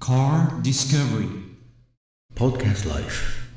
Car Discovery. Podcast Life.